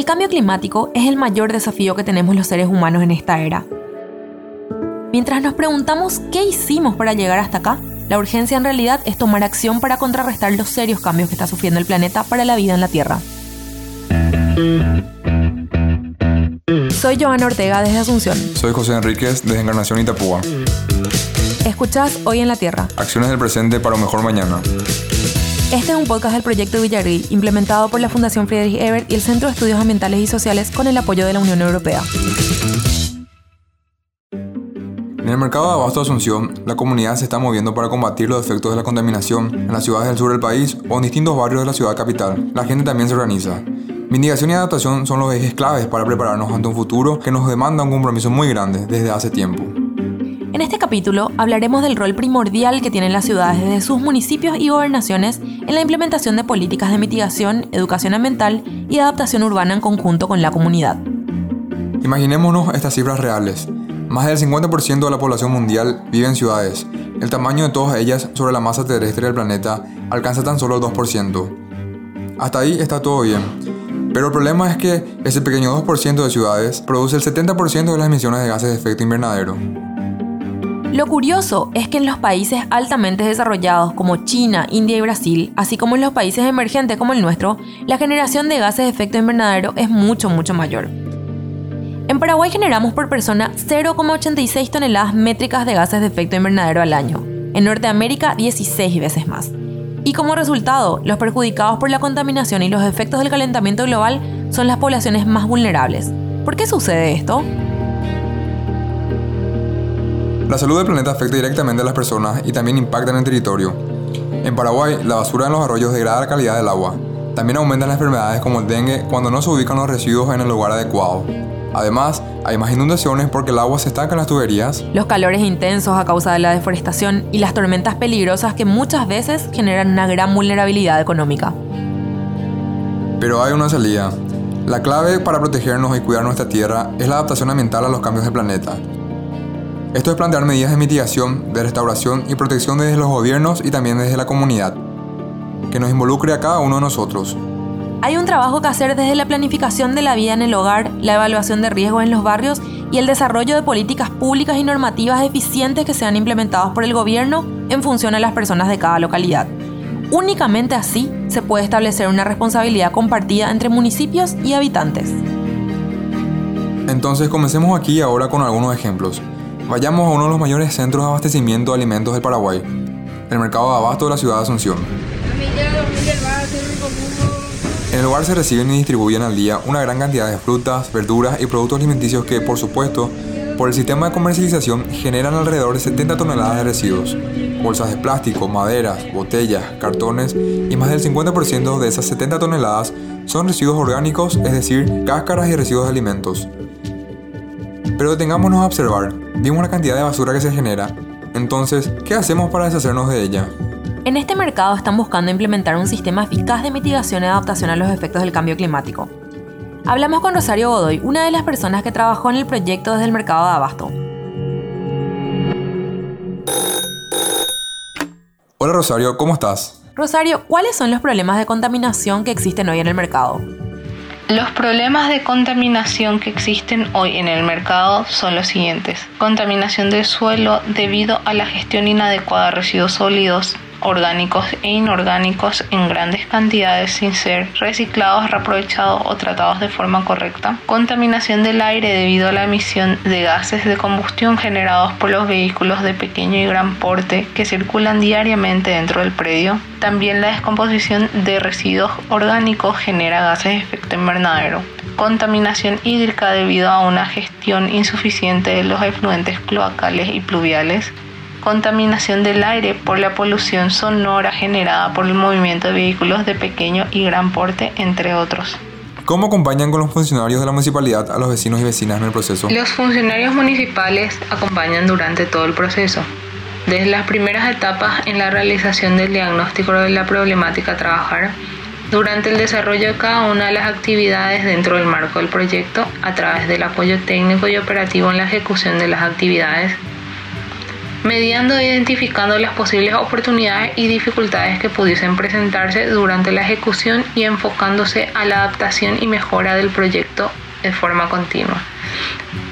El cambio climático es el mayor desafío que tenemos los seres humanos en esta era. Mientras nos preguntamos qué hicimos para llegar hasta acá, la urgencia en realidad es tomar acción para contrarrestar los serios cambios que está sufriendo el planeta para la vida en la Tierra. Soy Joana Ortega desde Asunción. Soy José Enríquez desde Encarnación Itapúa. Escuchás Hoy en la Tierra. Acciones del presente para un mejor mañana. Este es un podcast del proyecto Villarreal, implementado por la Fundación Friedrich Ebert y el Centro de Estudios Ambientales y Sociales con el apoyo de la Unión Europea. En el mercado de abasto de Asunción, la comunidad se está moviendo para combatir los efectos de la contaminación en las ciudades del sur del país o en distintos barrios de la ciudad capital. La gente también se organiza. Mitigación y adaptación son los ejes claves para prepararnos ante un futuro que nos demanda un compromiso muy grande desde hace tiempo. En este capítulo hablaremos del rol primordial que tienen las ciudades desde sus municipios y gobernaciones en la implementación de políticas de mitigación, educación ambiental y adaptación urbana en conjunto con la comunidad. Imaginémonos estas cifras reales. Más del 50% de la población mundial vive en ciudades. El tamaño de todas ellas sobre la masa terrestre del planeta alcanza tan solo el 2%. Hasta ahí está todo bien. Pero el problema es que ese pequeño 2% de ciudades produce el 70% de las emisiones de gases de efecto invernadero. Lo curioso es que en los países altamente desarrollados como China, India y Brasil, así como en los países emergentes como el nuestro, la generación de gases de efecto invernadero es mucho, mucho mayor. En Paraguay generamos por persona 0,86 toneladas métricas de gases de efecto invernadero al año. En Norteamérica, 16 veces más. Y como resultado, los perjudicados por la contaminación y los efectos del calentamiento global son las poblaciones más vulnerables. ¿Por qué sucede esto? La salud del planeta afecta directamente a las personas y también impacta en el territorio. En Paraguay, la basura en los arroyos degrada la calidad del agua. También aumentan las enfermedades como el dengue cuando no se ubican los residuos en el lugar adecuado. Además, hay más inundaciones porque el agua se estanca en las tuberías. Los calores intensos a causa de la deforestación y las tormentas peligrosas que muchas veces generan una gran vulnerabilidad económica. Pero hay una salida. La clave para protegernos y cuidar nuestra tierra es la adaptación ambiental a los cambios del planeta. Esto es plantear medidas de mitigación, de restauración y protección desde los gobiernos y también desde la comunidad, que nos involucre a cada uno de nosotros. Hay un trabajo que hacer desde la planificación de la vida en el hogar, la evaluación de riesgos en los barrios y el desarrollo de políticas públicas y normativas eficientes que sean implementadas por el gobierno en función a las personas de cada localidad. Únicamente así se puede establecer una responsabilidad compartida entre municipios y habitantes. Entonces comencemos aquí ahora con algunos ejemplos. Vayamos a uno de los mayores centros de abastecimiento de alimentos del Paraguay, el mercado de abasto de la ciudad de Asunción. En el lugar se reciben y distribuyen al día una gran cantidad de frutas, verduras y productos alimenticios que, por supuesto, por el sistema de comercialización generan alrededor de 70 toneladas de residuos. Bolsas de plástico, maderas, botellas, cartones y más del 50% de esas 70 toneladas son residuos orgánicos, es decir, cáscaras y residuos de alimentos. Pero detengámonos a observar, vimos la cantidad de basura que se genera, entonces, ¿qué hacemos para deshacernos de ella? En este mercado están buscando implementar un sistema eficaz de mitigación y adaptación a los efectos del cambio climático. Hablamos con Rosario Godoy, una de las personas que trabajó en el proyecto desde el mercado de abasto. Hola Rosario, ¿cómo estás? Rosario, ¿cuáles son los problemas de contaminación que existen hoy en el mercado? Los problemas de contaminación que existen hoy en el mercado son los siguientes. Contaminación del suelo debido a la gestión inadecuada de residuos sólidos, orgánicos e inorgánicos en grandes cantidades sin ser reciclados, reaprovechados o tratados de forma correcta. Contaminación del aire debido a la emisión de gases de combustión generados por los vehículos de pequeño y gran porte que circulan diariamente dentro del predio. También la descomposición de residuos orgánicos genera gases de efecto invernadero contaminación hídrica debido a una gestión insuficiente de los efluentes cloacales y pluviales, contaminación del aire por la polución sonora generada por el movimiento de vehículos de pequeño y gran porte, entre otros. cómo acompañan con los funcionarios de la municipalidad a los vecinos y vecinas en el proceso? Los funcionarios municipales acompañan durante todo el proceso. Desde las primeras etapas en la realización del diagnóstico de la problemática a trabajar, durante el desarrollo de cada una de las actividades dentro del marco del proyecto, a través del apoyo técnico y operativo en la ejecución de las actividades, mediando e identificando las posibles oportunidades y dificultades que pudiesen presentarse durante la ejecución y enfocándose a la adaptación y mejora del proyecto de forma continua,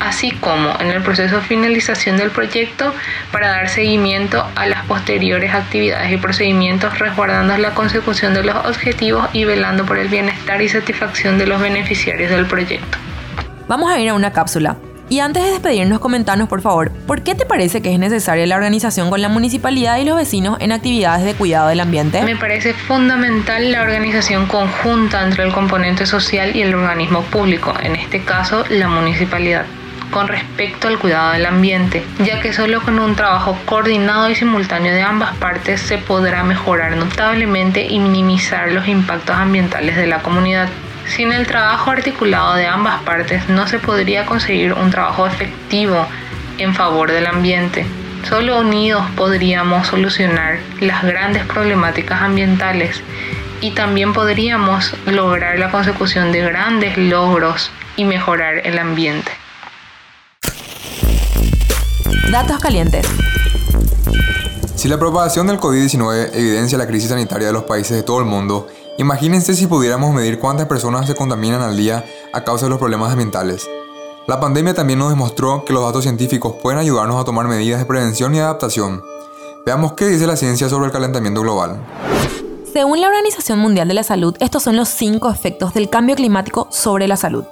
así como en el proceso de finalización del proyecto para dar seguimiento a las posteriores actividades y procedimientos resguardando la consecución de los objetivos y velando por el bienestar y satisfacción de los beneficiarios del proyecto. Vamos a ir a una cápsula y antes de despedirnos, comentanos por favor, ¿por qué te parece que es necesaria la organización con la municipalidad y los vecinos en actividades de cuidado del ambiente? Me parece fundamental la organización conjunta entre el componente social y el organismo público, en este caso la municipalidad con respecto al cuidado del ambiente, ya que solo con un trabajo coordinado y simultáneo de ambas partes se podrá mejorar notablemente y minimizar los impactos ambientales de la comunidad. Sin el trabajo articulado de ambas partes no se podría conseguir un trabajo efectivo en favor del ambiente. Solo unidos podríamos solucionar las grandes problemáticas ambientales y también podríamos lograr la consecución de grandes logros y mejorar el ambiente. Datos calientes. Si la propagación del COVID-19 evidencia la crisis sanitaria de los países de todo el mundo, Imagínense si pudiéramos medir cuántas personas se contaminan al día a causa de los problemas ambientales. La pandemia también nos demostró que los datos científicos pueden ayudarnos a tomar medidas de prevención y adaptación. Veamos qué dice la ciencia sobre el calentamiento global. Según la Organización Mundial de la Salud, estos son los cinco efectos del cambio climático sobre la salud.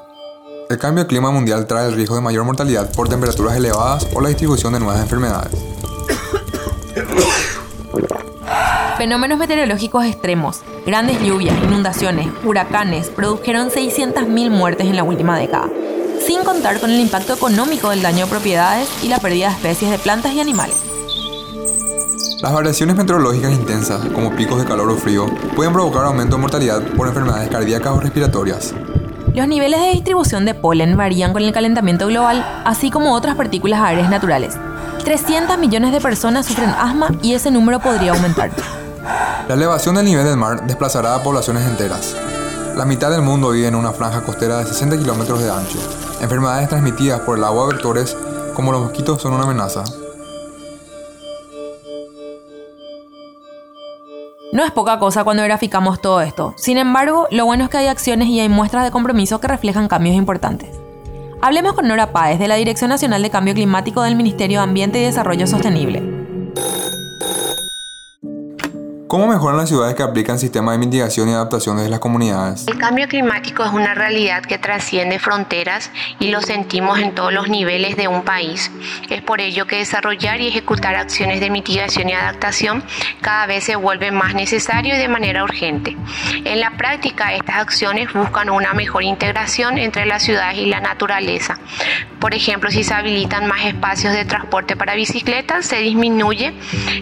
El cambio de clima mundial trae el riesgo de mayor mortalidad por temperaturas elevadas o la distribución de nuevas enfermedades. Fenómenos meteorológicos extremos, grandes lluvias, inundaciones, huracanes produjeron 600.000 muertes en la última década, sin contar con el impacto económico del daño a propiedades y la pérdida de especies de plantas y animales. Las variaciones meteorológicas intensas, como picos de calor o frío, pueden provocar aumento de mortalidad por enfermedades cardíacas o respiratorias. Los niveles de distribución de polen varían con el calentamiento global, así como otras partículas aéreas naturales. 300 millones de personas sufren asma y ese número podría aumentar. La elevación del nivel del mar desplazará a poblaciones enteras. La mitad del mundo vive en una franja costera de 60 kilómetros de ancho. Enfermedades transmitidas por el agua vectores como los mosquitos son una amenaza. No es poca cosa cuando graficamos todo esto. Sin embargo, lo bueno es que hay acciones y hay muestras de compromiso que reflejan cambios importantes. Hablemos con Nora Páez de la Dirección Nacional de Cambio Climático del Ministerio de Ambiente y Desarrollo Sostenible. ¿Cómo mejoran las ciudades que aplican sistemas de mitigación y adaptación desde las comunidades? El cambio climático es una realidad que trasciende fronteras y lo sentimos en todos los niveles de un país. Es por ello que desarrollar y ejecutar acciones de mitigación y adaptación cada vez se vuelve más necesario y de manera urgente. En la práctica, estas acciones buscan una mejor integración entre las ciudades y la naturaleza. Por ejemplo, si se habilitan más espacios de transporte para bicicletas, se disminuye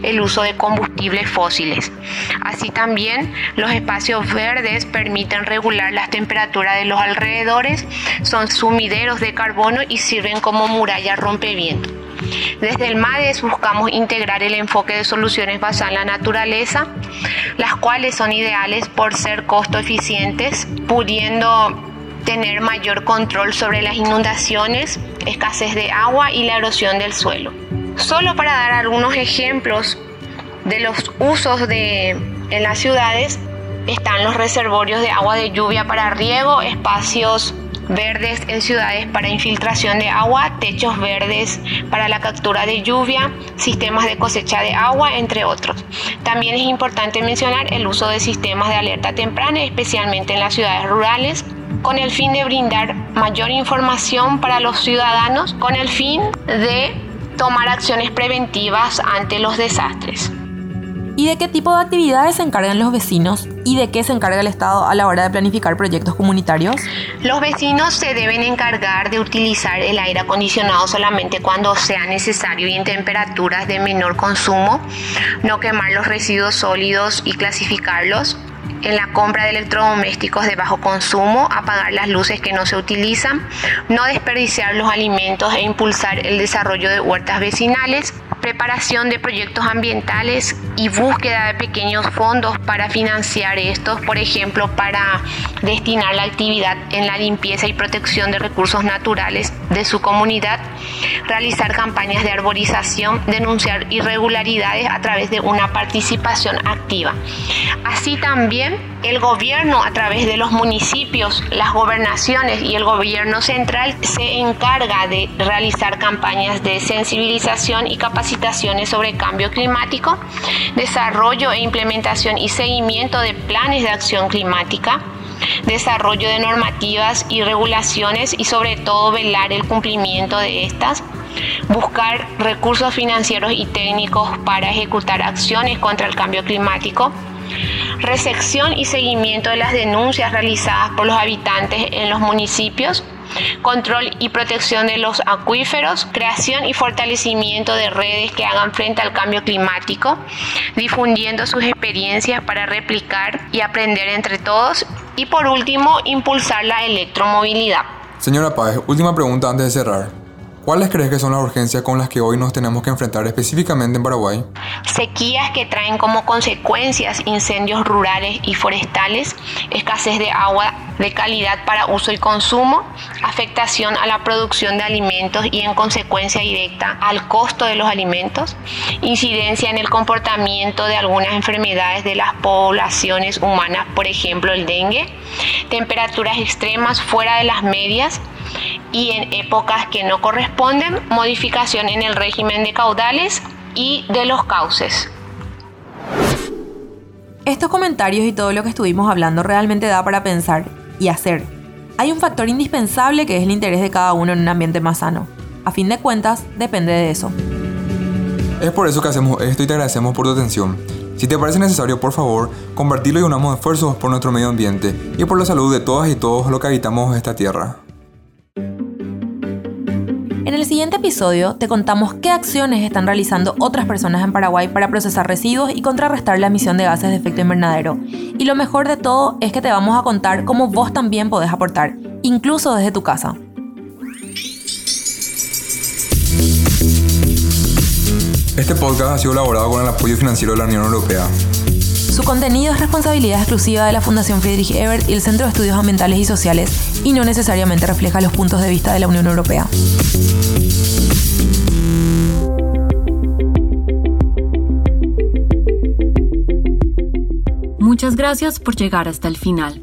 el uso de combustibles fósiles. Así también los espacios verdes permiten regular las temperaturas de los alrededores, son sumideros de carbono y sirven como muralla rompeviento. Desde el MADES buscamos integrar el enfoque de soluciones basadas en la naturaleza, las cuales son ideales por ser costo eficientes, pudiendo tener mayor control sobre las inundaciones, escasez de agua y la erosión del suelo. Solo para dar algunos ejemplos, de los usos de, en las ciudades están los reservorios de agua de lluvia para riego, espacios verdes en ciudades para infiltración de agua, techos verdes para la captura de lluvia, sistemas de cosecha de agua, entre otros. También es importante mencionar el uso de sistemas de alerta temprana, especialmente en las ciudades rurales, con el fin de brindar mayor información para los ciudadanos, con el fin de tomar acciones preventivas ante los desastres. ¿Y de qué tipo de actividades se encargan los vecinos y de qué se encarga el Estado a la hora de planificar proyectos comunitarios? Los vecinos se deben encargar de utilizar el aire acondicionado solamente cuando sea necesario y en temperaturas de menor consumo, no quemar los residuos sólidos y clasificarlos, en la compra de electrodomésticos de bajo consumo, apagar las luces que no se utilizan, no desperdiciar los alimentos e impulsar el desarrollo de huertas vecinales, preparación de proyectos ambientales y búsqueda de pequeños fondos para financiar estos, por ejemplo, para destinar la actividad en la limpieza y protección de recursos naturales de su comunidad, realizar campañas de arborización, denunciar irregularidades a través de una participación activa. Así también el gobierno a través de los municipios, las gobernaciones y el gobierno central se encarga de realizar campañas de sensibilización y capacitaciones sobre cambio climático, desarrollo e implementación y seguimiento de planes de acción climática, desarrollo de normativas y regulaciones y sobre todo velar el cumplimiento de estas, buscar recursos financieros y técnicos para ejecutar acciones contra el cambio climático, recepción y seguimiento de las denuncias realizadas por los habitantes en los municipios, control y protección de los acuíferos, creación y fortalecimiento de redes que hagan frente al cambio climático, difundiendo sus experiencias para replicar y aprender entre todos y por último impulsar la electromovilidad. Señora Páez, última pregunta antes de cerrar. ¿Cuáles crees que son las urgencias con las que hoy nos tenemos que enfrentar específicamente en Paraguay? Sequías que traen como consecuencias incendios rurales y forestales, escasez de agua de calidad para uso y consumo, afectación a la producción de alimentos y en consecuencia directa al costo de los alimentos, incidencia en el comportamiento de algunas enfermedades de las poblaciones humanas, por ejemplo el dengue, temperaturas extremas fuera de las medias, y en épocas que no corresponden, modificación en el régimen de caudales y de los cauces. Estos comentarios y todo lo que estuvimos hablando realmente da para pensar y hacer. Hay un factor indispensable que es el interés de cada uno en un ambiente más sano. A fin de cuentas, depende de eso. Es por eso que hacemos esto y te agradecemos por tu atención. Si te parece necesario, por favor, compartirlo y unamos esfuerzos por nuestro medio ambiente y por la salud de todas y todos los que habitamos esta tierra. En el siguiente episodio te contamos qué acciones están realizando otras personas en Paraguay para procesar residuos y contrarrestar la emisión de gases de efecto invernadero. Y lo mejor de todo es que te vamos a contar cómo vos también podés aportar, incluso desde tu casa. Este podcast ha sido elaborado con el apoyo financiero de la Unión Europea. Su contenido es responsabilidad exclusiva de la Fundación Friedrich Ebert y el Centro de Estudios Ambientales y Sociales y no necesariamente refleja los puntos de vista de la Unión Europea. Muchas gracias por llegar hasta el final.